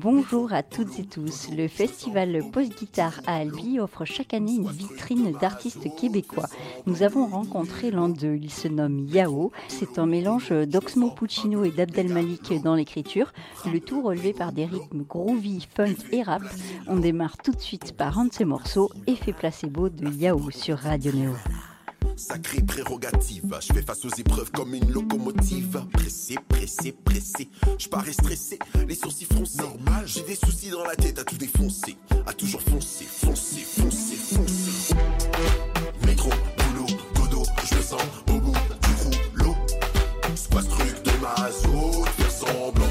Bonjour à toutes et tous. Le festival Post-Guitare à Albi offre chaque année une vitrine d'artistes québécois. Nous avons rencontré l'un d'eux. Il se nomme Yao. C'est un mélange d'Oxmo Puccino et d'Abdel Malik dans l'écriture. Le tout relevé par des rythmes groovy, funk et rap. On démarre tout de suite par un de ses morceaux, Effet placebo de Yao sur Radio Néo. Sacrée prérogative, je fais face aux épreuves comme une locomotive. Pressé, pressé, pressé, je parais stressé, les sourcils froncés. Normal, j'ai des soucis dans la tête à tout défoncer, à toujours foncer, foncer, foncer, foncer. Métro, boulot, dodo, je me sens au bout du rouleau. C'est quoi ce truc de maso, faire semblant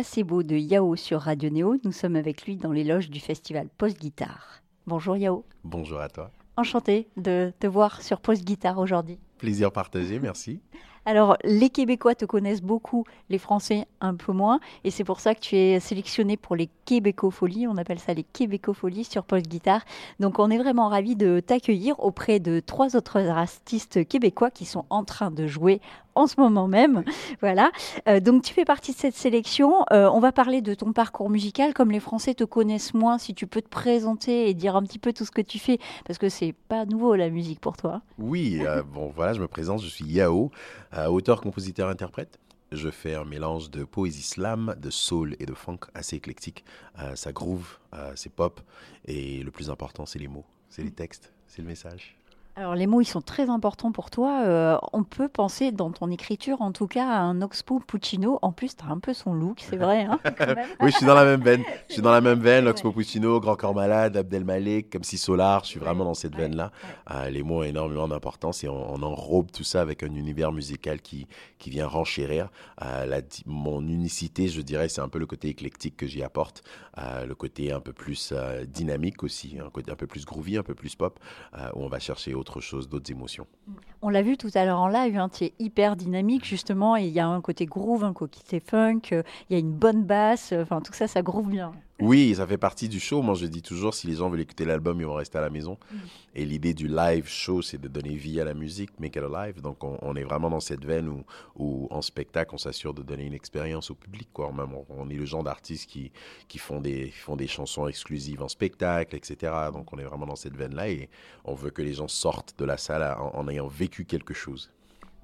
placebo de Yao sur Radio Néo. Nous sommes avec lui dans les loges du festival Post Guitare. Bonjour Yao. Bonjour à toi. Enchanté de te voir sur Post Guitare aujourd'hui. Plaisir partagé, merci. Alors, les Québécois te connaissent beaucoup, les Français un peu moins, et c'est pour ça que tu es sélectionné pour les Québécofolies. On appelle ça les Québécofolies sur Post Guitare. Donc, on est vraiment ravis de t'accueillir auprès de trois autres artistes québécois qui sont en train de jouer en ce moment même. Voilà. Euh, donc, tu fais partie de cette sélection. Euh, on va parler de ton parcours musical. Comme les Français te connaissent moins, si tu peux te présenter et dire un petit peu tout ce que tu fais, parce que c'est pas nouveau la musique pour toi. Oui, euh, bon voilà, je me présente, je suis Yao, auteur, compositeur, interprète. Je fais un mélange de poésie slam, de soul et de funk assez éclectique. Euh, ça groove, euh, c'est pop, et le plus important, c'est les mots, c'est les textes, c'est le message. Alors les mots, ils sont très importants pour toi. Euh, on peut penser dans ton écriture, en tout cas, à un Oxpo Puccino. En plus, tu as un peu son look, c'est vrai. hein. Oui, je suis dans la même veine. Je suis dans la même veine. Oxmo Puccino, Grand Corps Malade, Abdel Malik, comme si Solar, je suis vraiment dans cette veine-là. Euh, les mots ont énormément d'importance et on, on enrobe tout ça avec un univers musical qui, qui vient renchérir. Euh, la mon unicité, je dirais, c'est un peu le côté éclectique que j'y apporte, le côté un peu plus dynamique aussi, un côté un peu plus groovy, un peu plus pop, où on va chercher autre d'autres émotions. On l'a vu tout à l'heure en live, hein, tu es hyper dynamique justement, il y a un côté groove, un côté funk, euh, il y a une bonne basse, euh, enfin tout ça, ça groove bien. Oui, ça fait partie du show. Moi, je dis toujours, si les gens veulent écouter l'album, ils vont rester à la maison. Mm. Et l'idée du live show, c'est de donner vie à la musique, make it alive. Donc, on, on est vraiment dans cette veine où, où en spectacle, on s'assure de donner une expérience au public. Quoi. Même, on, on est le genre d'artistes qui, qui font, des, qui font des chansons exclusives en spectacle, etc. Donc, on est vraiment dans cette veine-là et on veut que les gens sortent de la salle en, en ayant vécu quelque chose.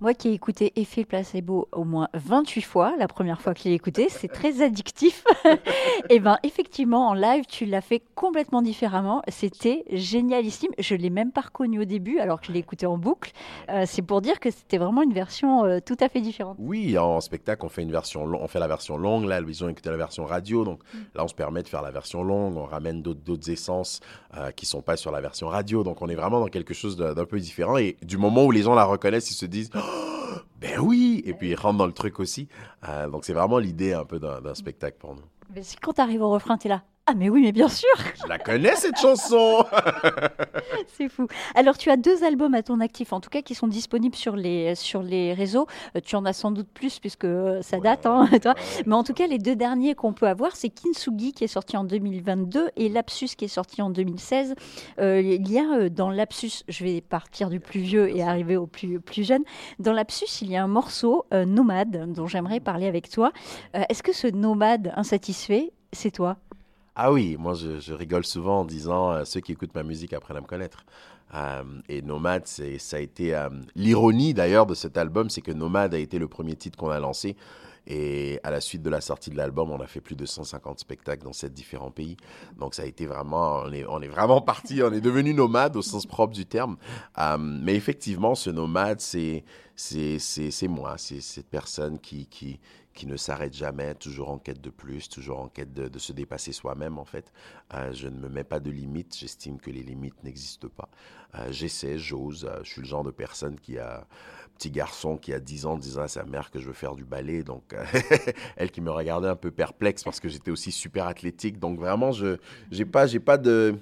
Moi qui ai écouté Effet Placebo au moins 28 fois, la première fois que je l'ai écouté, c'est très addictif. et ben effectivement, en live, tu l'as fait complètement différemment. C'était génialissime. Je l'ai même pas reconnu au début alors que je l'ai écouté en boucle. Euh, c'est pour dire que c'était vraiment une version euh, tout à fait différente. Oui, en spectacle, on fait une version, on fait la version longue. Là, ils ont écouté la version radio, donc Mm. là, on se permet de faire la version longue. On ramène d'autres, essences euh, qui sont pas sur la version radio. Donc, on est vraiment dans quelque chose d'un, d'un peu différent. Et du moment où les gens la reconnaissent, ils se disent. Oh, ben oui Et puis ils rentrent dans le truc aussi. Euh, donc c'est vraiment l'idée un peu d'un, spectacle pour nous. Mais quand tu arrives au refrain, tu es là. Ah mais oui, mais bien sûr, Je la connais cette chanson c'est fou. Alors tu as deux albums à ton actif, en tout cas qui sont disponibles sur les, sur les réseaux. Euh, tu en as sans doute plus puisque euh, ça date, hein, toi. Mais en tout cas, les deux derniers qu'on peut avoir, c'est Kintsugi qui est sorti en 2022 et Lapsus qui est sorti en 2016. Euh, il y a dans Lapsus, je vais partir du plus vieux et arriver au plus, plus jeune. Dans Lapsus, il y a un morceau, euh, Nomade, dont j'aimerais parler avec toi. Est-ce que ce Nomade insatisfait, c'est toi? Ah oui, moi je, rigole souvent en disant euh, ceux qui écoutent ma musique apprennent à me connaître. Euh, et Nomade, ça a été euh, l'ironie d'ailleurs de cet album, c'est que Nomade a été le premier titre qu'on a lancé. Et à la suite de la sortie de l'album, on a fait plus de 150 spectacles dans sept différents pays. Donc ça a été vraiment, on est, vraiment parti, on est devenu nomade au sens propre du terme. Mais effectivement, ce nomade, c'est, c'est moi, c'est cette personne qui, qui, qui ne s'arrête jamais, toujours en quête de plus, toujours en quête de, se dépasser soi-même en fait. Euh, je ne me mets pas de limites, j'estime que les limites n'existent pas. Euh, J'essaie, j'ose, euh, je suis le genre de personne qui a petit garçon qui a 10 ans disant à sa mère que je veux faire du ballet, donc elle qui me regardait un peu perplexe parce que j'étais aussi super athlétique, donc vraiment je j'ai pas pas de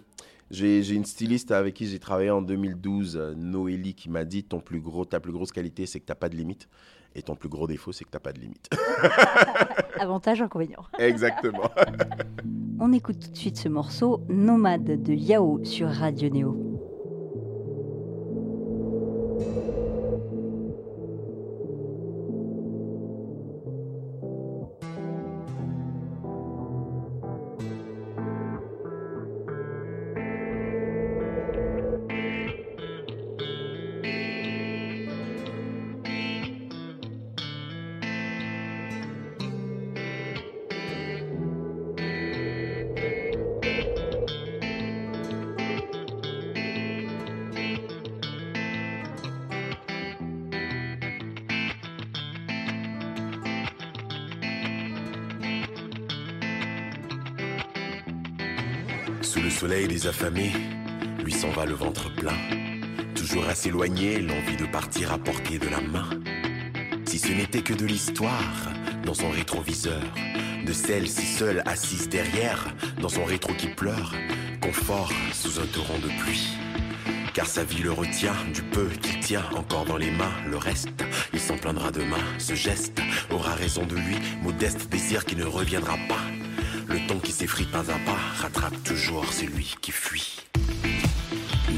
j'ai une styliste avec qui j'ai travaillé en 2012, euh, Noélie, qui m'a dit ton plus gros, ta plus grosse qualité, c'est que t'as pas de limite, et ton plus gros défaut, c'est que t'as pas de limite. Avantage, inconvénient. Exactement. On écoute tout de suite ce morceau, Nomade de Yao sur Radio Néo. Sous le soleil des affamés, lui s'en va le ventre plein. Toujours à s'éloigner, l'envie de partir à portée de la main. Si ce n'était que de l'histoire dans son rétroviseur, de celle si seule assise derrière, dans son rétro qui pleure, confort sous un torrent de pluie. Car sa vie le retient, du peu qu'il tient encore dans les mains, le reste, il s'en plaindra demain. Ce geste aura raison de lui, modeste désir qui ne reviendra pas. Qui s'effrite pas à pas rattrape toujours celui qui fuit.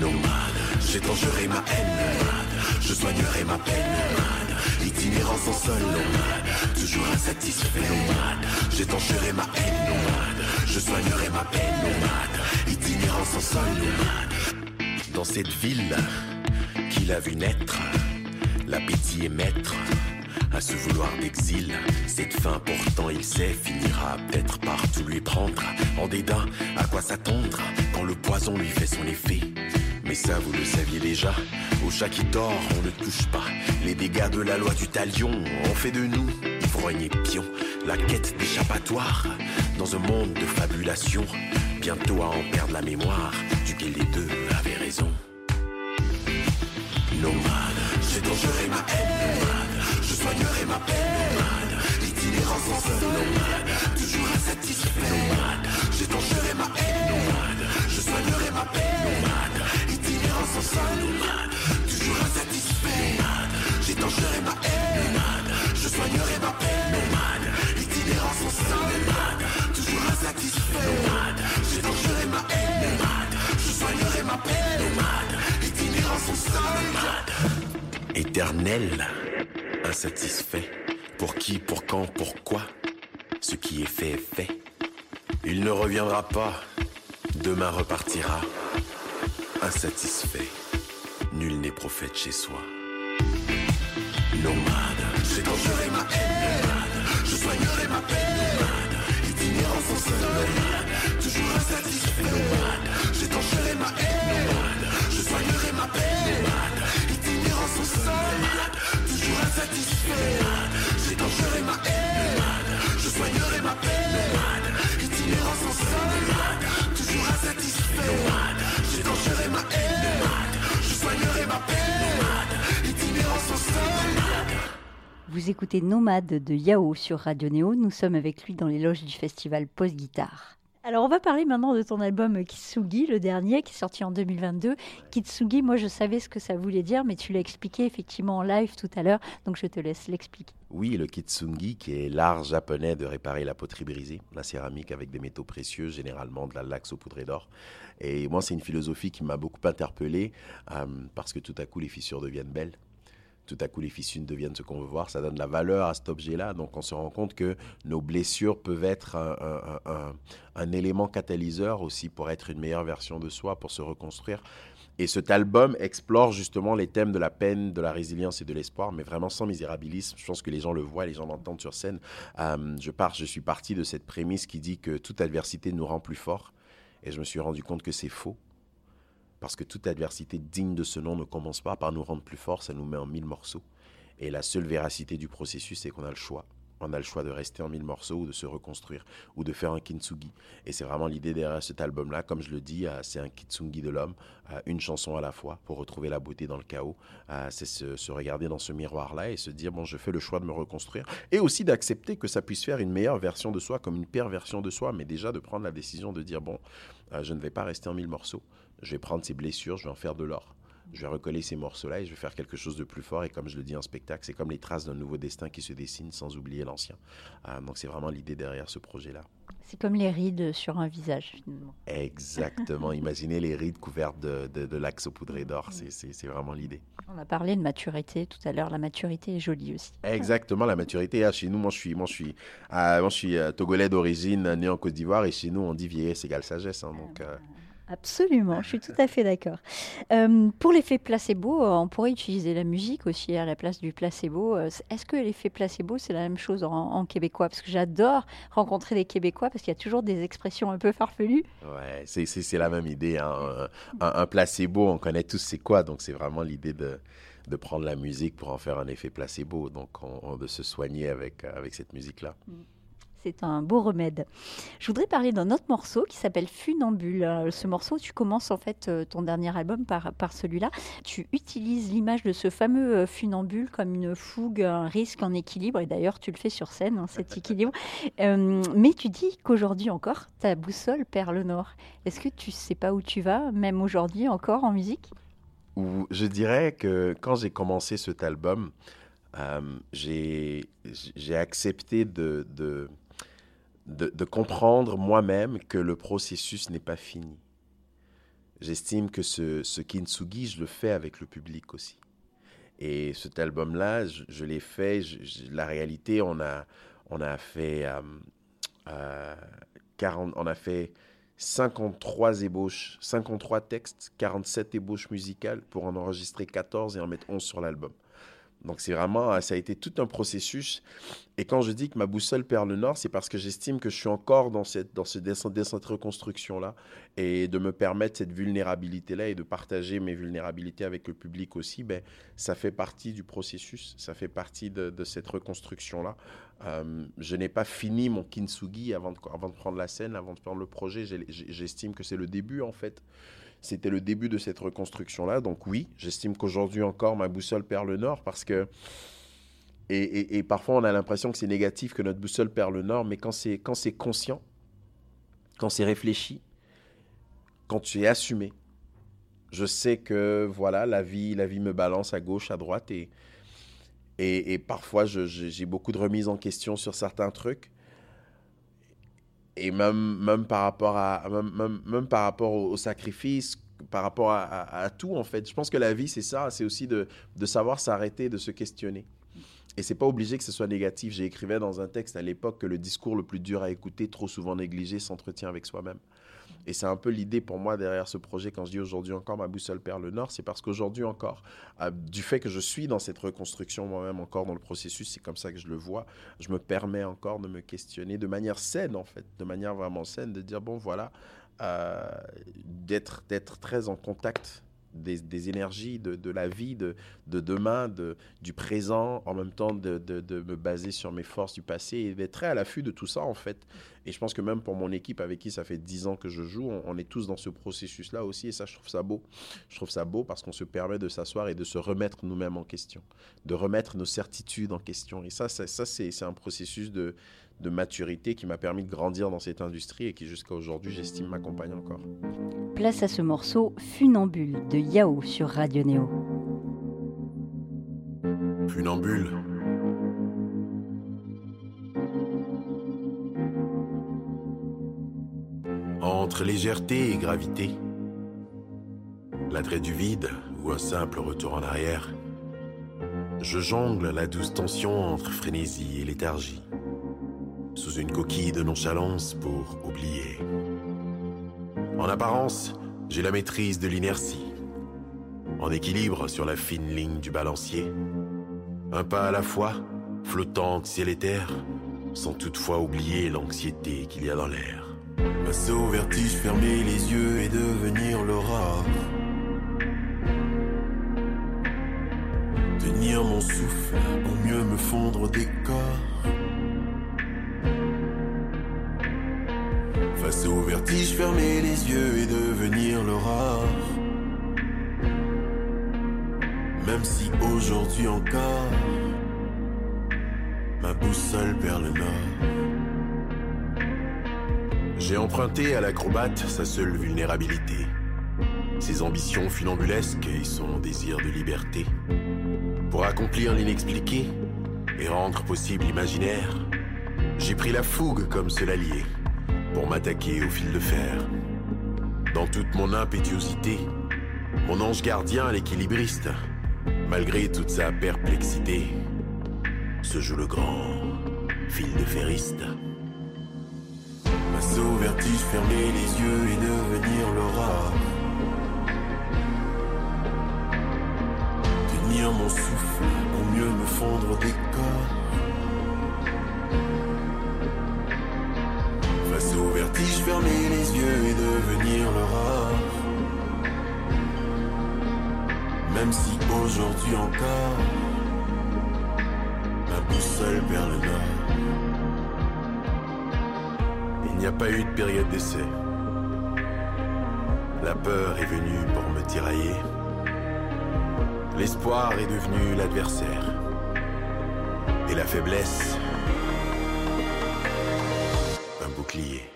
Nomade, j'étancherai ma haine, nomade, je soignerai ma peine, nomade, itinérant sans sol, nomade, toujours insatisfait, nomade, j'étancherai ma haine, nomade, je soignerai ma peine, nomade, itinérant sans sol, nomade. Dans cette ville qu'il a vu naître, l'appétit est maître. À ce vouloir d'exil, cette fin pourtant il sait finira peut-être par tout lui prendre. En dédain, à quoi s'attendre quand le poison lui fait son effet? Mais ça vous le saviez déjà, au chat qui dort on ne touche pas. Les dégâts de la loi du talion ont fait de nous ivrognes et pions. La quête d'échappatoire dans un monde de fabulation. Bientôt à en perdre la mémoire, duquel les deux avaient raison. Nomade, j'étancherai ma haine, nomade, je soignerai ma peine, itinérant sans seul, nomade, toujours insatisfait, nomade, j'étancherai ma haine, nomade, je soignerai ma peine, nomade, itinérant sans seul, nomade, toujours insatisfait, nomade, j'étancherai ma haine, nomade, je soignerai ma peine, nomade, itinérant sans seul, nomade, toujours insatisfait, nomade, j'étancherai ma haine, nomade, je soignerai ma peine, nomade, itinérant sans seul, nomade, éternel, Pour qui, pour quand, pourquoi Ce qui est fait est fait. Il ne reviendra pas. Demain repartira. Insatisfait. Nul n'est prophète chez soi. nomade. J'étancherai ma Vous écoutez Nomade de Yao sur Radio Néo. Nous sommes avec lui dans les loges du festival Post Guitare. Alors, on va parler maintenant de ton album Kitsugi, le dernier, qui est sorti en 2022. Kitsugi, moi, je savais ce que ça voulait dire, mais tu l'as expliqué effectivement en live tout à l'heure, donc je te laisse l'expliquer. Oui, le kitsungi, qui est l'art japonais de réparer la poterie brisée, la céramique avec des métaux précieux, généralement de la laque saupoudrée d'or. Et moi, c'est une philosophie qui m'a beaucoup interpellé, euh, parce que tout à coup, les fissures deviennent belles. Tout à coup, les fissures deviennent ce qu'on veut voir. Ça donne de la valeur à cet objet-là. Donc, on se rend compte que nos blessures peuvent être un- un élément catalyseur aussi pour être une meilleure version de soi, pour se reconstruire. Et cet album explore justement les thèmes de la peine, de la résilience et de l'espoir, mais vraiment sans misérabilisme. Je pense que les gens le voient, les gens l'entendent sur scène. Euh, je, pars, je suis parti de cette prémisse qui dit que toute adversité nous rend plus forts. Et je me suis rendu compte que c'est faux. Parce que toute adversité digne de ce nom ne commence pas par nous rendre plus forts, ça nous met en mille morceaux. Et la seule véracité du processus, c'est qu'on a le choix. On a le choix de rester en mille morceaux ou de se reconstruire ou de faire un kintsugi. Et c'est vraiment l'idée derrière cet album-là. Comme je le dis, euh, c'est un kintsugi de l'homme, euh, une chanson à la fois pour retrouver la beauté dans le chaos. Euh, c'est se, se regarder dans ce miroir-là et se dire, bon, je fais le choix de me reconstruire. Et aussi d'accepter que ça puisse faire une meilleure version de soi, comme une pire version de soi, mais déjà de prendre la décision de dire, bon, je ne vais pas rester en mille morceaux. Je vais prendre ces blessures, je vais en faire de l'or. Je vais recoller ces morceaux-là et je vais faire quelque chose de plus fort. Et comme je le dis en spectacle, c'est comme les traces d'un nouveau destin qui se dessine sans oublier l'ancien. Euh, donc c'est vraiment l'idée derrière ce projet-là. C'est comme les rides sur un visage, finalement. Exactement. Imaginez les rides couvertes de, de, de l'axe d'or. C'est- vraiment l'idée. On a parlé de maturité tout à l'heure. La maturité est jolie aussi. Exactement, la maturité. Ah, chez nous, moi je suis, moi, je suis, ah, moi, je suis euh, togolais d'origine, né en Côte d'Ivoire. Et chez nous, on dit vieillesse égale sagesse. hein, donc, euh, Absolument, je suis tout à fait d'accord. Euh, pour l'effet placebo, euh, on pourrait utiliser la musique aussi à la place du placebo. Euh, Est-ce que l'effet placebo, c'est la même chose en, en québécois? Parce que j'adore rencontrer des Québécois parce qu'il y a toujours des expressions un peu farfelues. Ouais, c'est- la même idée. hein. Un, un placebo, on connaît tous c'est quoi. Donc, c'est vraiment l'idée de, de prendre la musique pour en faire un effet placebo. Donc, on- on- de se soigner avec, avec cette musique-là. C'est un beau remède. Je voudrais parler d'un autre morceau qui s'appelle Funambule. Euh, Ce morceau, tu commences en fait euh, ton dernier album par, par celui-là. Tu utilises l'image de ce fameux euh, funambule comme une fougue, un risque, un équilibre. Et d'ailleurs, tu le fais sur scène, hein, cet équilibre. Euh, mais tu dis qu'aujourd'hui encore, ta boussole perd le nord. Est-ce que tu sais pas où tu vas, même aujourd'hui encore en musique? Ou je dirais que quand j'ai commencé cet album, euh, j'ai j'ai accepté de, de, de, comprendre moi-même que le processus n'est pas fini. J'estime que ce, ce kintsugi, je le fais avec le public aussi. Et cet album-là, je, je l'ai fait, la réalité, on a, on a fait euh, euh, 40, on a fait 53 ébauches, 53 textes, 47 ébauches musicales pour en enregistrer 14 et en mettre 11 sur l'album. Donc c'est vraiment, ça a été tout un processus. Et quand je dis que ma boussole perd le nord, c'est parce que j'estime que je suis encore dans cette, dans ce, reconstruction-là et de me permettre cette vulnérabilité-là et de partager mes vulnérabilités avec le public aussi, ben, ça fait partie du processus, ça fait partie de, cette reconstruction-là. Euh, je n'ai pas fini mon kintsugi avant de, avant de prendre la scène, avant de prendre le projet. J'estime que c'est le début en fait. C'était le début de cette reconstruction-là. Donc oui, j'estime qu'aujourd'hui encore, ma boussole perd le nord parce que... Et, parfois, on a l'impression que c'est négatif, que notre boussole perd le nord, mais quand c'est conscient, quand c'est réfléchi, quand tu es assumé, je sais que voilà, la vie, la vie me balance à gauche, à droite, et, et, et parfois j'ai beaucoup de remises en question sur certains trucs. Et même, même par rapport à même, même, même par rapport au, sacrifice, par rapport à, à- tout en fait. Je pense que la vie c'est ça, c'est aussi de, de savoir s'arrêter, de se questionner. Et c'est pas obligé que ce soit négatif. J'ai écrivais dans un texte à l'époque que le discours le plus dur à écouter, trop souvent négligé, s'entretient avec soi-même. Et c'est un peu l'idée pour moi derrière ce projet quand je dis aujourd'hui encore ma boussole perd le nord, c'est parce qu'aujourd'hui encore, euh, du fait que je suis dans cette reconstruction moi-même encore dans le processus, c'est comme ça que je le vois, je me permets encore de me questionner de manière saine en fait, de manière vraiment saine, de dire bon voilà, euh, d'être d'être très en contact des, énergies de, la vie, de, de demain, de, du présent, en même temps de, de, me baser sur mes forces du passé et d'être très à l'affût de tout ça, en fait. Et je pense que même pour mon équipe avec qui ça fait dix ans que je joue, on, est tous dans ce processus-là aussi. Et ça, je trouve ça beau. Je trouve ça beau parce qu'on se permet de s'asseoir et de se remettre nous-mêmes en question, de remettre nos certitudes en question. Et ça, ça, ça c'est un processus de, de maturité qui m'a permis de grandir dans cette industrie et qui jusqu'à aujourd'hui, j'estime, m'accompagne encore. Place à ce morceau Funambule de Yao sur Radio Néo. Funambule. Entre légèreté et gravité, l'attrait du vide ou un simple retour en arrière, je jongle la douce tension entre frénésie et léthargie sous une coquille de nonchalance pour oublier. En apparence, j'ai la maîtrise de l'inertie, en équilibre sur la fine ligne du balancier, un pas à la fois, flottant ciel et terre, sans toutefois oublier l'anxiété qu'il y a dans l'air. Passer au vertige, fermer les yeux et devenir l'aura. Tenir mon souffle pour mieux me fondre des corps. Vertige, fermer les yeux et devenir l'aurore. Même si aujourd'hui encore, ma boussole perd le nord. J'ai emprunté à l'acrobate sa seule vulnérabilité, ses ambitions funambulesques et son désir de liberté. Pour accomplir l'inexpliqué et rendre possible l'imaginaire, j'ai pris la fougue comme cela lié pour m'attaquer au fil de fer. Dans toute mon impétuosité, mon ange gardien, l'équilibriste, malgré toute sa perplexité, se joue le grand fil de ferriste. Passer au vertige, fermer les yeux et devenir l'aura. Tenir mon souffle pour mieux me fondre des corps. Aujourd'hui encore, ma boussole perd le nord. Il n'y a pas eu de période d'essai. La peur est venue pour me tirailler. L'espoir est devenu l'adversaire. Et la faiblesse bouclier.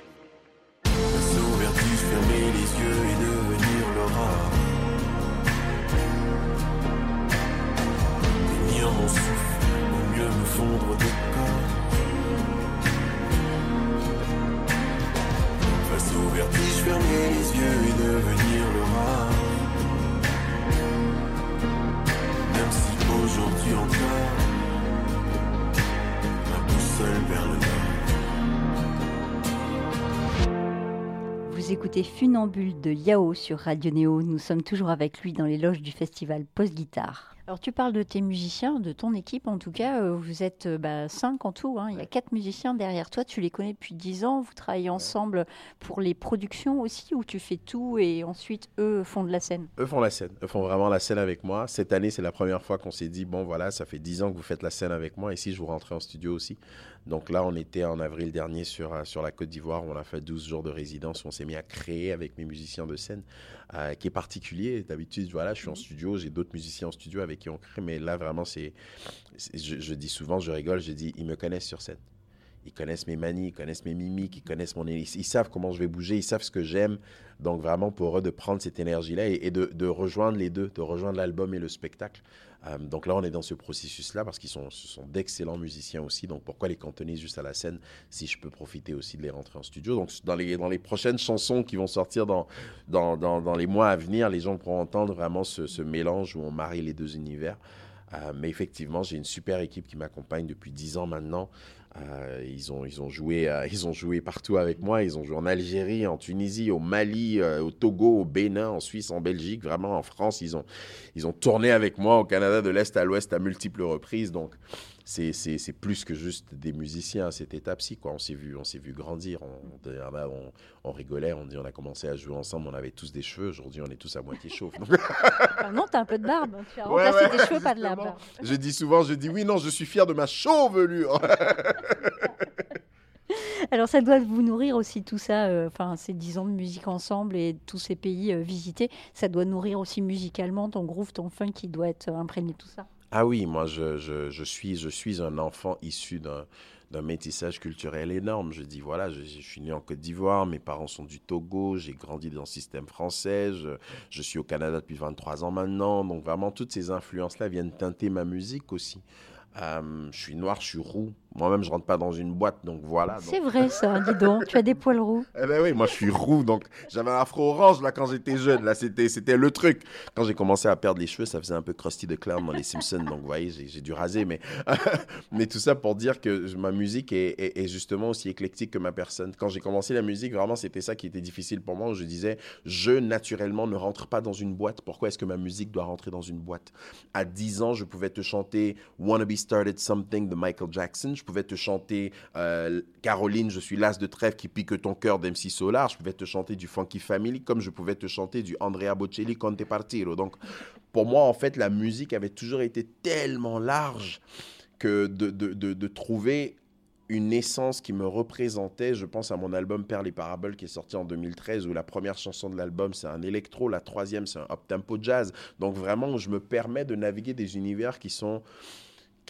Écoutez Funambule de Yao sur Radio Néo. Nous sommes toujours avec lui dans les loges du festival Post Guitare. Alors tu parles de tes musiciens, de ton équipe en tout cas. Euh, vous êtes euh, bah, cinq en tout. Hein. Il y a quatre musiciens derrière toi. Tu les connais depuis dix ans. Vous travaillez ensemble pour les productions aussi ou tu fais tout et ensuite eux font de la scène? Eux font la scène. Eux font vraiment la scène avec moi. Cette année, c'est la première fois qu'on s'est dit bon voilà, ça fait dix ans que vous faites la scène avec moi. Et si je vous rentrais en studio aussi. Donc là, on était en avril dernier sur, euh, sur la Côte d'Ivoire. On a fait 12 jours de résidence. On s'est mis à créer avec mes musiciens de scène, qui est particulier. D'habitude, voilà, je suis en studio. J'ai d'autres musiciens en studio avec qui on crée. Mais là, vraiment, c'est. Je, dis souvent, je rigole, je dis, ils me connaissent sur scène. Ils connaissent mes manies, ils connaissent mes mimiques, ils connaissent mon. Ils, savent comment je vais bouger, ils savent ce que j'aime. Donc, vraiment, pour eux, de prendre cette énergie-là et, de, rejoindre les deux, de rejoindre l'album et le spectacle. Euh, donc là, on est dans ce processus-là parce qu'ils sont d'excellents musiciens aussi. Donc pourquoi les cantonner juste à la scène si je peux profiter aussi de les rentrer en studio? Donc dans les, dans les prochaines chansons qui vont sortir dans, dans, dans, les mois à venir, les gens pourront entendre vraiment ce, ce mélange où on marie les deux univers. Euh, mais effectivement, j'ai une super équipe qui m'accompagne depuis dix ans maintenant. Euh, ils, ont, ils, ont joué, euh, ils ont joué partout avec moi. Ils ont joué en Algérie, en Tunisie, au Mali, au Togo, au Bénin, en Suisse, en Belgique, vraiment en France. Ils ont, ils ont tourné avec moi au Canada de l'Est à l'Ouest à multiples reprises. Donc, c'est, c'est, c'est plus que juste des musiciens à cette étape-ci. Quoi. On, s'est vu, on s'est vu grandir. On, on, on, rigolait, on dit on a commencé à jouer ensemble, on avait tous des cheveux. Aujourd'hui, on est tous à moitié chauves. Ah non, tu as un peu de barbe. Tu as remplacé ouais, tes cheveux, pas de la barbe. Je dis souvent, je dis oui, non, je suis fier de ma chevelure. Alors ça doit vous nourrir aussi tout ça, euh, enfin ces dix ans de musique ensemble et tous ces pays euh, visités, ça doit nourrir aussi musicalement ton groove, ton funk qui doit être imprégné de tout ça. Ah oui, moi je, je, suis, je suis un enfant issu d'un d'un métissage culturel énorme. Je dis, voilà, je, je suis né en Côte d'Ivoire, mes parents sont du Togo, j'ai grandi dans le système français, je, je, suis au Canada depuis 23 ans maintenant. Donc vraiment, toutes ces influences-là viennent teinter ma musique aussi. Euh, je suis noir, je suis roux. Moi-même, je rentre pas dans une boîte, donc voilà. C'est vrai ça, dis donc. Tu as des poils roux. Eh ben oui, moi je suis roux, donc j'avais un afro orange là quand j'étais jeune. Là, c'était c'était le truc. Quand j'ai commencé à perdre les cheveux, ça faisait un peu Krusty de Clown dans les Simpsons. Donc vous voyez, j'ai dû raser, mais mais tout ça pour dire que ma musique est, est, est justement aussi éclectique que ma personne. Quand j'ai commencé la musique, vraiment, c'était ça qui était difficile pour moi. Je disais, je naturellement ne rentre pas dans une boîte. Pourquoi est-ce que ma musique doit rentrer dans une boîte? À 10 ans, je pouvais te chanter Wanna Be Started Something de Michael Jackson. Je pouvais te chanter euh, Caroline, je suis l'as de trèfle qui pique ton cœur d'MC Solar. Je pouvais te chanter du Funky Family comme je pouvais te chanter du Andrea Bocelli Conte Partiro. Donc, pour moi, en fait, la musique avait toujours été tellement large que de, trouver une essence qui me représentait. Je pense à mon album Perles et Paraboles qui est sorti en 2013 où la première chanson de l'album c'est un électro, la troisième c'est un up-tempo jazz. Donc vraiment, je me permets de naviguer des univers qui sont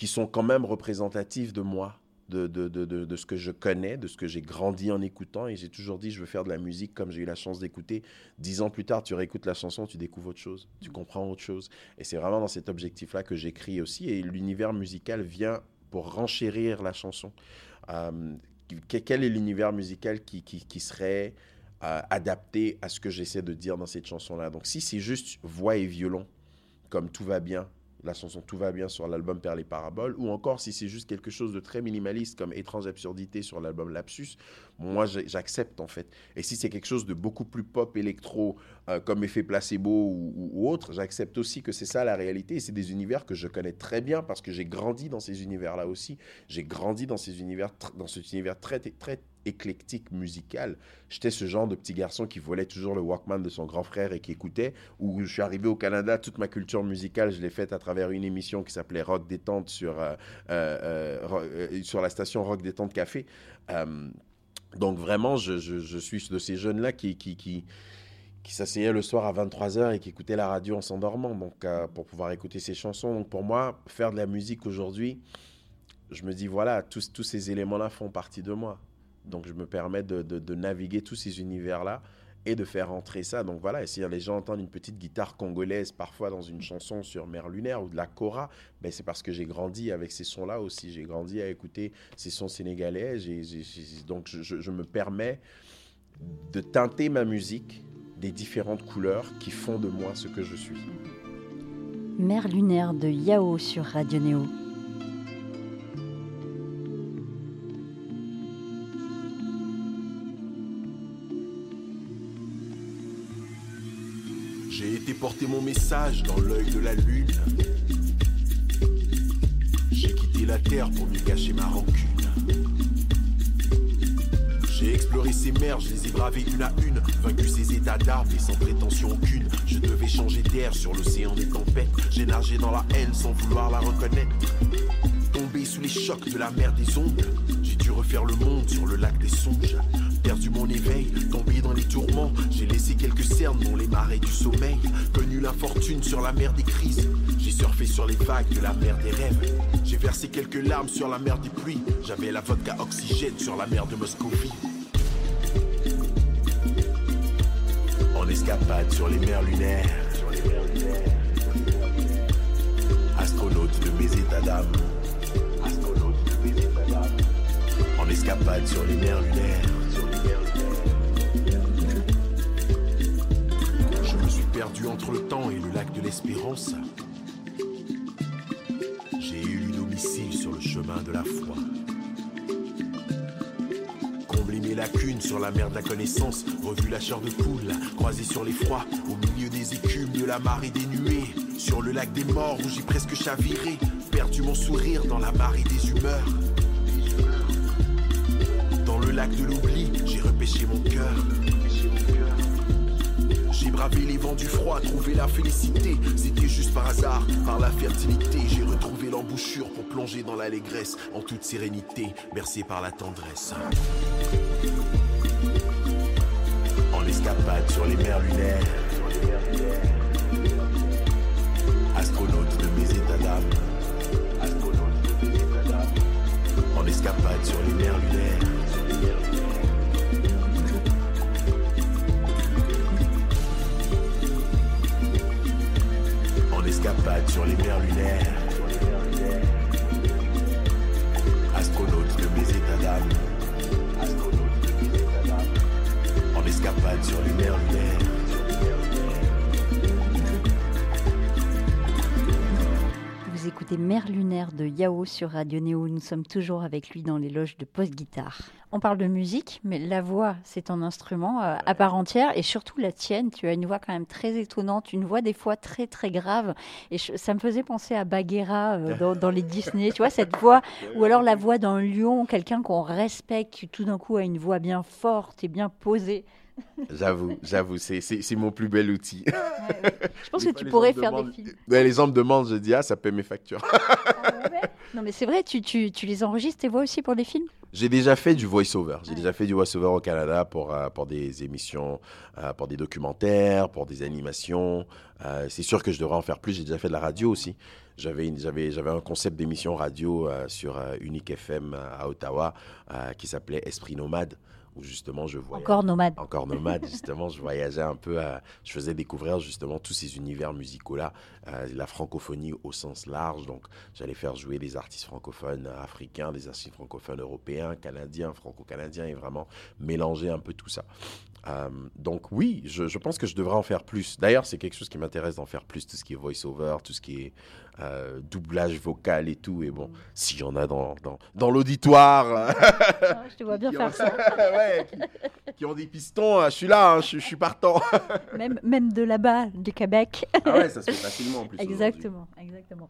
qui sont quand même représentatifs de moi, de, de, de, de, ce que je connais, de ce que j'ai grandi en écoutant. Et j'ai toujours dit, je veux faire de la musique comme j'ai eu la chance d'écouter. Dix ans plus tard, tu réécoutes la chanson, tu découvres autre chose, tu comprends autre chose. Et c'est vraiment dans cet objectif-là que j'écris aussi. Et l'univers musical vient pour renchérir la chanson. Euh, quel est l'univers musical qui, qui, qui serait euh, adapté à ce que j'essaie de dire dans cette chanson-là? Donc si c'est juste voix et violon, comme tout va bien, la chanson Tout va bien sur l'album Perles et Paraboles, ou encore si c'est juste quelque chose de très minimaliste comme Étrange Absurdité sur l'album Lapsus, moi j'accepte en fait. Et si c'est quelque chose de beaucoup plus pop électro euh, comme Effet Placebo ou, autre, j'accepte aussi que c'est ça la réalité. Et c'est des univers que je connais très bien parce que j'ai grandi dans ces univers-là aussi. J'ai grandi dans ces univers, dans cet univers très, très éclectique musical. J'étais ce genre de petit garçon qui volait toujours le Walkman de son grand frère et qui écoutait. Où je suis arrivé au Canada, toute ma culture musicale, je l'ai faite à travers une émission qui s'appelait Rock Détente sur, euh, euh, euh, sur la station Rock Détente Café. Donc vraiment, je, suis de ces jeunes-là qui, qui, qui, le soir à 23h et qui écoutaient la radio en s'endormant pour pouvoir écouter ces chansons. Donc pour moi, faire de la musique aujourd'hui, je me dis, voilà, tous, tous ces éléments-là font partie de moi. Donc, je me permets de, de, naviguer tous ces univers-là et de faire entrer ça. Donc voilà, et si les gens entendent une petite guitare congolaise parfois dans une chanson sur Mer Lunaire ou de la Cora, ben c'est parce que j'ai grandi avec ces sons-là aussi. J'ai grandi à écouter ces sons sénégalais. Donc je, je, me permets de teinter ma musique des différentes couleurs qui font de moi ce que je suis. Mer Lunaire de Yao sur Radio Néo. Porter mon message dans l'œil de la lune. J'ai quitté la terre pour lui cacher ma rancune. J'ai exploré ces mers, je les ai bravées une à une, vaincu ces états d'âme et sans prétention aucune. Je devais changer d'air sur l'océan des tempêtes. J'ai nagé dans la haine sans vouloir la reconnaître. Tombé sous les chocs de la mer des ondes, j'ai dû refaire le monde sur le lac des songes. Perdu mon éveil, tombé dans les tourments, j'ai laissé quelques cernes dans les marais du sommeil. Connu l'infortune sur la mer des crises, j'ai surfé sur les vagues de la mer des rêves. J'ai versé quelques larmes sur la mer des pluies, j'avais la vodka oxygène sur la mer de Moscovie. En escapade sur les mers lunaires, astronaute de mes états d'âme. En escapade sur les mers lunaires. Entre le temps et le lac de l'espérance. J'ai eu domicile sur le chemin de la foi. lacunes sur la mer de la connaissance. Revu la chair de poule, croisé sur les froids, au milieu des écumes de la marée des nuées. Sur le lac des morts où j'ai presque chaviré, perdu mon sourire dans la marée des humeurs. Dans le lac de l'oubli, j'ai repêché mon cœur. J'ai bravé les vents du froid, trouvé la félicité. C'était juste par hasard, par la fertilité. J'ai retrouvé l'embouchure pour plonger dans l'allégresse en toute sérénité, bercé par la tendresse. En escapade sur les mers lunaires. Astronaute de mes états d'âme. En escapade sur les mers lunaires. Escapade sur les mers lunaires. Astronaute de mes états d'âme. En escapade sur les mers lunaires. Vous écoutez Mère lunaire de Yao sur Radio Néo. Nous sommes toujours avec lui dans les loges de post-guitare. On parle de musique, mais la voix, c'est un instrument euh, à part entière et surtout la tienne. Tu as une voix quand même très étonnante, une voix des fois très très grave. Et ça me faisait penser à Bagheera euh, dans, dans les Disney. Tu vois, cette voix, ou alors la voix d'un lion, quelqu'un qu'on respecte, qui tout d'un coup a une voix bien forte et bien posée. J'avoue, j'avoue, c'est, mon plus bel outil. Je pense que tu pourrais faire demandent- des films. Ouais, les gens me demandent, je dis, ah, ça paie mes factures. Non, mais c'est vrai, tu, tu, tu les enregistres, tes voix aussi pour des films? J'ai déjà fait du voice-over. J'ai déjà fait du voice-over au Canada pour, euh, pour des émissions, euh, pour des documentaires, pour des animations. Euh, c'est sûr que je devrais en faire plus. J'ai déjà fait de la radio aussi. J'avais, j'avais, un concept d'émission radio sur Unique FM à Ottawa qui s'appelait Esprit Nomade, où justement je voyais Encore nomade. encore nomade, justement, je voyageais un peu, à- je faisais découvrir justement tous ces univers musicaux-là, euh, la francophonie au sens large. Donc, j'allais faire jouer des artistes francophones africains, des artistes francophones européens, canadiens, franco-canadiens, et vraiment mélanger un peu tout ça. Euh, donc oui, je, je pense que je devrais en faire plus. D'ailleurs, c'est quelque chose qui m'intéresse d'en faire plus, tout ce qui est voice-over, tout ce qui est euh, doublage vocal et tout. Et bon, s'il y en a dans, dans, dans l'auditoire, Ah, je te vois bien faire ont- ça. ouais, qui, qui ont des pistons, euh, je suis là, hein, je, je suis partant. Même, même de là-bas, du Québec. Ah ouais, ça se fait facilement en plus. Exactement, exactement.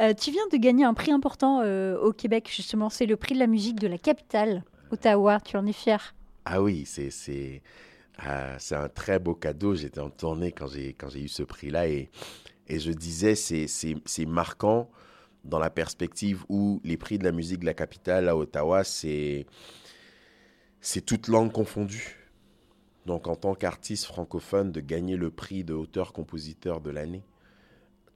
Euh, tu viens de gagner un prix important euh, au Québec, justement. C'est le prix de la musique de la capitale, Ottawa. Tu en es fier Ah oui, c'est c'est euh, c'est un très beau cadeau. J'étais en tournée quand j'ai quand j'ai eu ce prix-là et et je disais c'est c'est c'est marquant dans la perspective où les prix de la musique de la capitale à Ottawa c'est c'est toute langue confondue. Donc en tant qu'artiste francophone de gagner le prix de auteur-compositeur de l'année,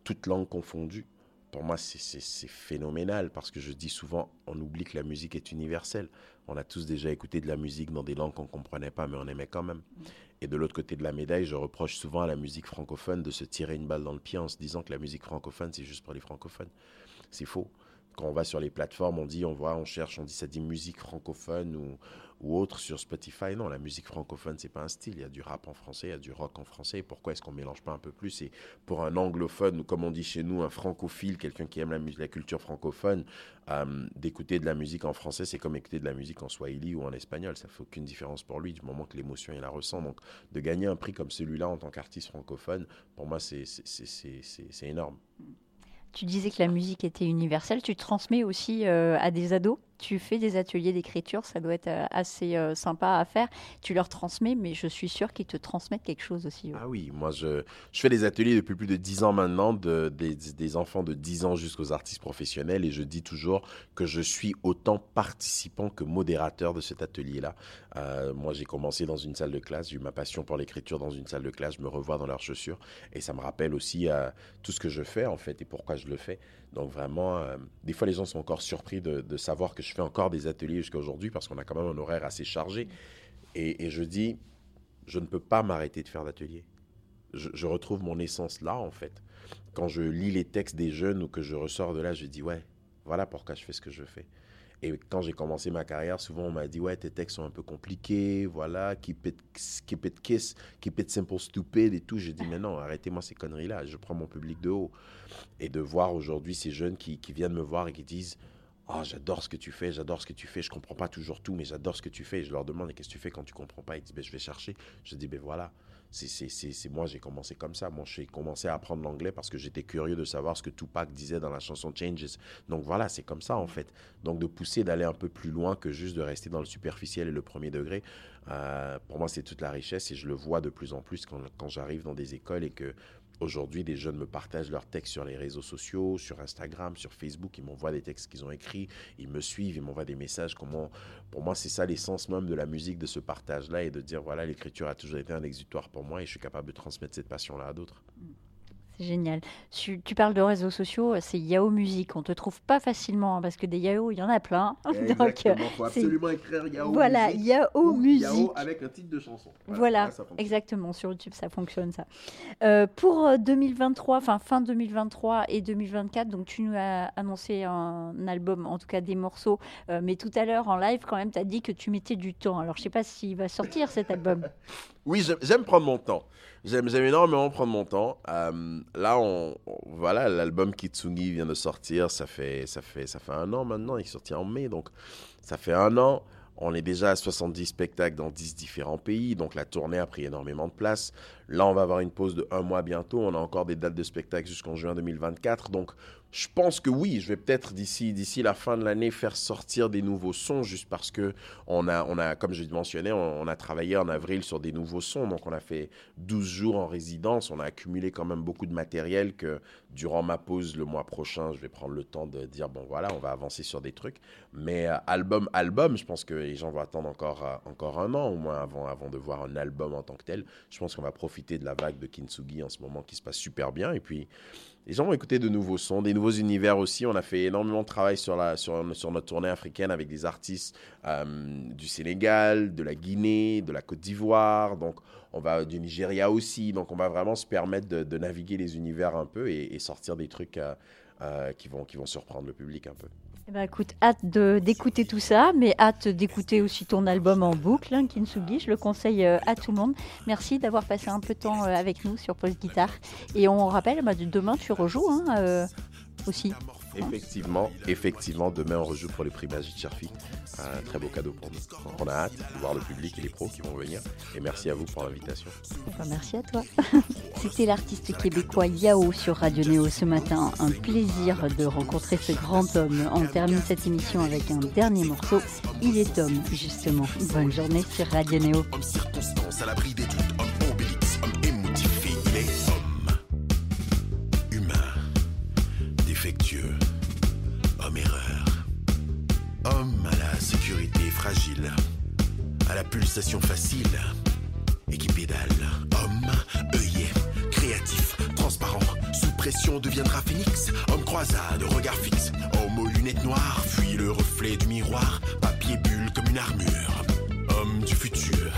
toute langue confondue, pour moi c'est phénoménal parce que je dis souvent on oublie que la musique est universelle. On a tous déjà écouté de la musique dans des langues qu'on ne comprenait pas, mais on aimait quand même. Et de l'autre côté de la médaille, je reproche souvent à la musique francophone de se tirer une balle dans le pied en se disant que la musique francophone, c'est juste pour les francophones. C'est faux. Quand on va sur les plateformes, on dit, on voit, on cherche, on dit, ça dit musique francophone ou, ou autre sur Spotify. Non, la musique francophone, c'est pas un style. Il y a du rap en français, il y a du rock en français. Pourquoi est-ce qu'on mélange pas un peu plus? Et pour un anglophone, comme on dit chez nous, un francophile, quelqu'un qui aime la, culture francophone, euh, d'écouter de la musique en français, c'est comme écouter de la musique en swahili ou en espagnol. Ça fait aucune différence pour lui du moment que l'émotion, il la ressent. Donc, de gagner un prix comme celui-là en tant qu'artiste francophone, pour moi, c'est énorme. Tu disais que la musique était universelle. Tu transmets aussi euh, à des ados? Tu fais des ateliers d'écriture. Ça doit être euh, assez euh, sympa à faire. Tu leur transmets, mais je suis sûre qu'ils te transmettent quelque chose aussi. Ah oui, moi je, fais des ateliers depuis plus de 10 ans maintenant, de, des, enfants de 10 ans jusqu'aux artistes professionnels, et je dis toujours que je suis autant participant que modérateur de cet atelier-là. Euh, moi j'ai commencé dans une salle de classe, j'ai eu ma passion pour l'écriture dans une salle de classe, je me revois dans leurs chaussures, et ça me rappelle aussi tout ce que je fais en fait, et pourquoi je le fais. Donc vraiment, euh, des fois les gens sont encore surpris de, savoir que je fais encore des ateliers jusqu'à aujourd'hui, parce qu'on a quand même un horaire assez chargé. Et, et je dis, je ne peux pas m'arrêter de faire d'ateliers je, je retrouve mon essence là, en fait. Quand je lis les textes des jeunes ou que je ressors de là, je dis, ouais, voilà pourquoi je fais ce que je fais. Et quand j'ai commencé ma carrière, souvent on m'a dit, ouais, tes textes sont un peu compliqués, voilà, keep it, keep it kiss, keep it simple, stupid et tout. J'ai dit, mais non, arrêtez-moi ces conneries-là, je prends mon public de haut. Et de voir aujourd'hui ces jeunes qui, viennent me voir et qui disent, Oh, j'adore ce que tu fais, j'adore ce que tu fais, je comprends pas toujours tout, mais j'adore ce que tu fais. Et je leur demande, qu'est-ce que tu fais quand tu comprends pas Ils disent, ben, je vais chercher. Je dis, ben voilà, c'est moi, j'ai commencé comme ça. Moi, j'ai commencé à apprendre l'anglais parce que j'étais curieux de savoir ce que Tupac disait dans la chanson Changes. Donc voilà, c'est comme ça en fait. Donc de pousser, d'aller un peu plus loin que juste de rester dans le superficiel et le premier degré. Euh, pour moi, c'est toute la richesse et je le vois de plus en plus quand, quand j'arrive dans des écoles et que Aujourd'hui, des jeunes me partagent leurs textes sur les réseaux sociaux, sur Instagram, sur Facebook. Ils m'envoient des textes qu'ils ont écrits, ils me suivent, ils m'envoient des messages. Comment, pour moi, c'est ça l'essence même de la musique, de ce partage-là et de dire voilà, l'écriture a toujours été un exutoire pour moi et je suis capable de transmettre cette passion-là à d'autres. C'est génial. Tu, tu, parles de réseaux sociaux, c'est Yahoo Music. On te trouve pas facilement hein, parce que des Yahoo, il y en a plein. Exactement. Il faut absolument écrire Yahoo voilà. Yahoo Music. Yahoo avec un titre de chanson. Voilà, voilà exactement. Sur YouTube, ça fonctionne ça. Euh, pour 2023, enfin fin 2023 et 2024, donc tu nous as annoncé un album, en tout cas des morceaux, euh, mais tout à l'heure en live, quand même, tu as dit que tu mettais du temps. Alors je sais pas s'il va sortir cet album. Oui, j'aime prendre mon temps. J'aime énormément prendre mon temps. Euh, là, on, voilà, l'album Kitsungi vient de sortir. Ça fait, ça, fait, ça fait un an maintenant. Il est en mai. Donc, ça fait un an. On est déjà à 70 spectacles dans 10 différents pays. Donc, la tournée a pris énormément de place. Là, on va avoir une pause de un mois bientôt. On a encore des dates de spectacle jusqu'en juin 2024. Donc, je pense que oui, je vais peut-être d'ici d'ici la fin de l'année faire sortir des nouveaux sons juste parce que on a on a comme je mentionnais, on, on, a travaillé en avril sur des nouveaux sons. Donc on a fait 12 jours en résidence, on a accumulé quand même beaucoup de matériel que durant ma pause le mois prochain, je vais prendre le temps de dire bon voilà, on va avancer sur des trucs. Mais euh, album album, je pense que les gens vont attendre encore euh, encore un an au moins avant avant de voir un album en tant que tel. Je pense qu'on va profiter de la vague de Kintsugi en ce moment qui se passe super bien. Et puis les gens vont écouter de nouveaux sons, des nouveaux univers aussi. On a fait énormément de travail sur, la, sur, notre tournée africaine avec des artistes euh, du Sénégal, de la Guinée, de la Côte d'Ivoire, donc on va du Nigeria aussi. Donc on va vraiment se permettre de, naviguer les univers un peu et, et sortir des trucs euh, euh, qui, vont, qui vont surprendre le public un peu. Eh ben, écoute, hâte d'écouter tout ça, mais hâte d'écouter aussi ton album en boucle, hein, Kinsugi. Je le conseille euh, à tout le monde. Merci d'avoir passé un peu de temps euh, avec nous sur Post Guitare. Et on rappelle, bah, demain tu rejoues hein, euh, aussi. Effectivement, effectivement, demain on rejoue pour le prix Magic Cherfi. Un très beau cadeau pour nous. Donc on a hâte de voir le public et les pros qui vont venir. Et merci à vous pour l'invitation. Enfin, merci à toi. C'était l'artiste québécois Yao sur Radio Néo ce matin. Un plaisir de rencontrer ce grand homme. On termine cette émission avec un dernier morceau. Il est homme, justement. Bonne journée sur Radio Néo. Homme circonstance à l'abri des doutes, homme obélix, homme défectueux, homme erreur. Homme à la sécurité fragile, à la pulsation facile et qui pédale. Homme œillet, créatif, transparent, sous pression deviendra phénix. Homme croisade, regard fixe, homme aux lunettes noires, fuit le reflet du miroir, papier bulle comme une armure. Homme du futur,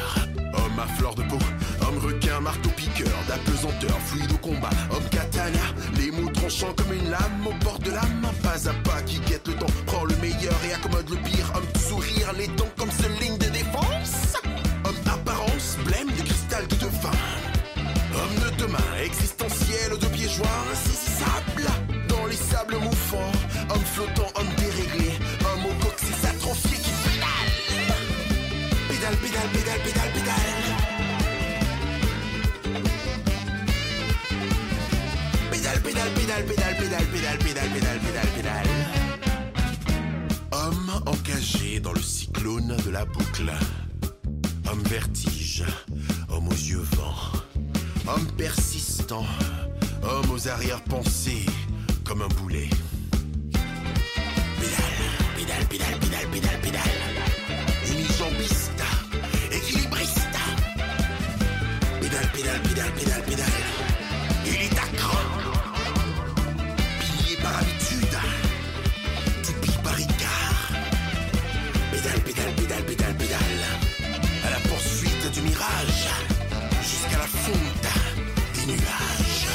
homme fleur de peau, homme requin, marteau piqueur, d'apesanteur, fluide au combat, homme katana, les mots tranchants comme une lame au bord de la main, pas à pas qui guette le temps, prend le meilleur et accommode le pire, homme sourire, les dents comme seule ligne de défense, homme apparence, blême de cristal de fin, homme de demain, existentiel de pieds joints, insaisissable, dans les sables mouvants, homme flottant, homme pédale, pédale, pédale, pédale, pédale. Pédale, pédale, pédale, pédale, pédale, pédale, pédale. Homme encagé dans le cyclone de la boucle. Homme vertige, homme aux yeux vents. Homme persistant, homme aux arrière-pensées, comme un boulet. Pédale, pédale, pédale, pédale, pédale, pédale. Pédale, pédale, pédale, pédale. Il est cran. Pillé par habitude. Toupie par égard. Pédale, pédale, pédale, pédale, pédale. À la poursuite du mirage. Jusqu'à la fonte des nuages.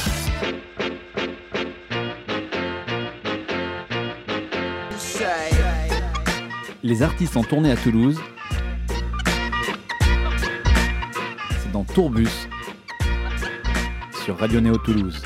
Les artistes en tournée à Toulouse. C'est dans Tourbus sur Radio Néo Toulouse.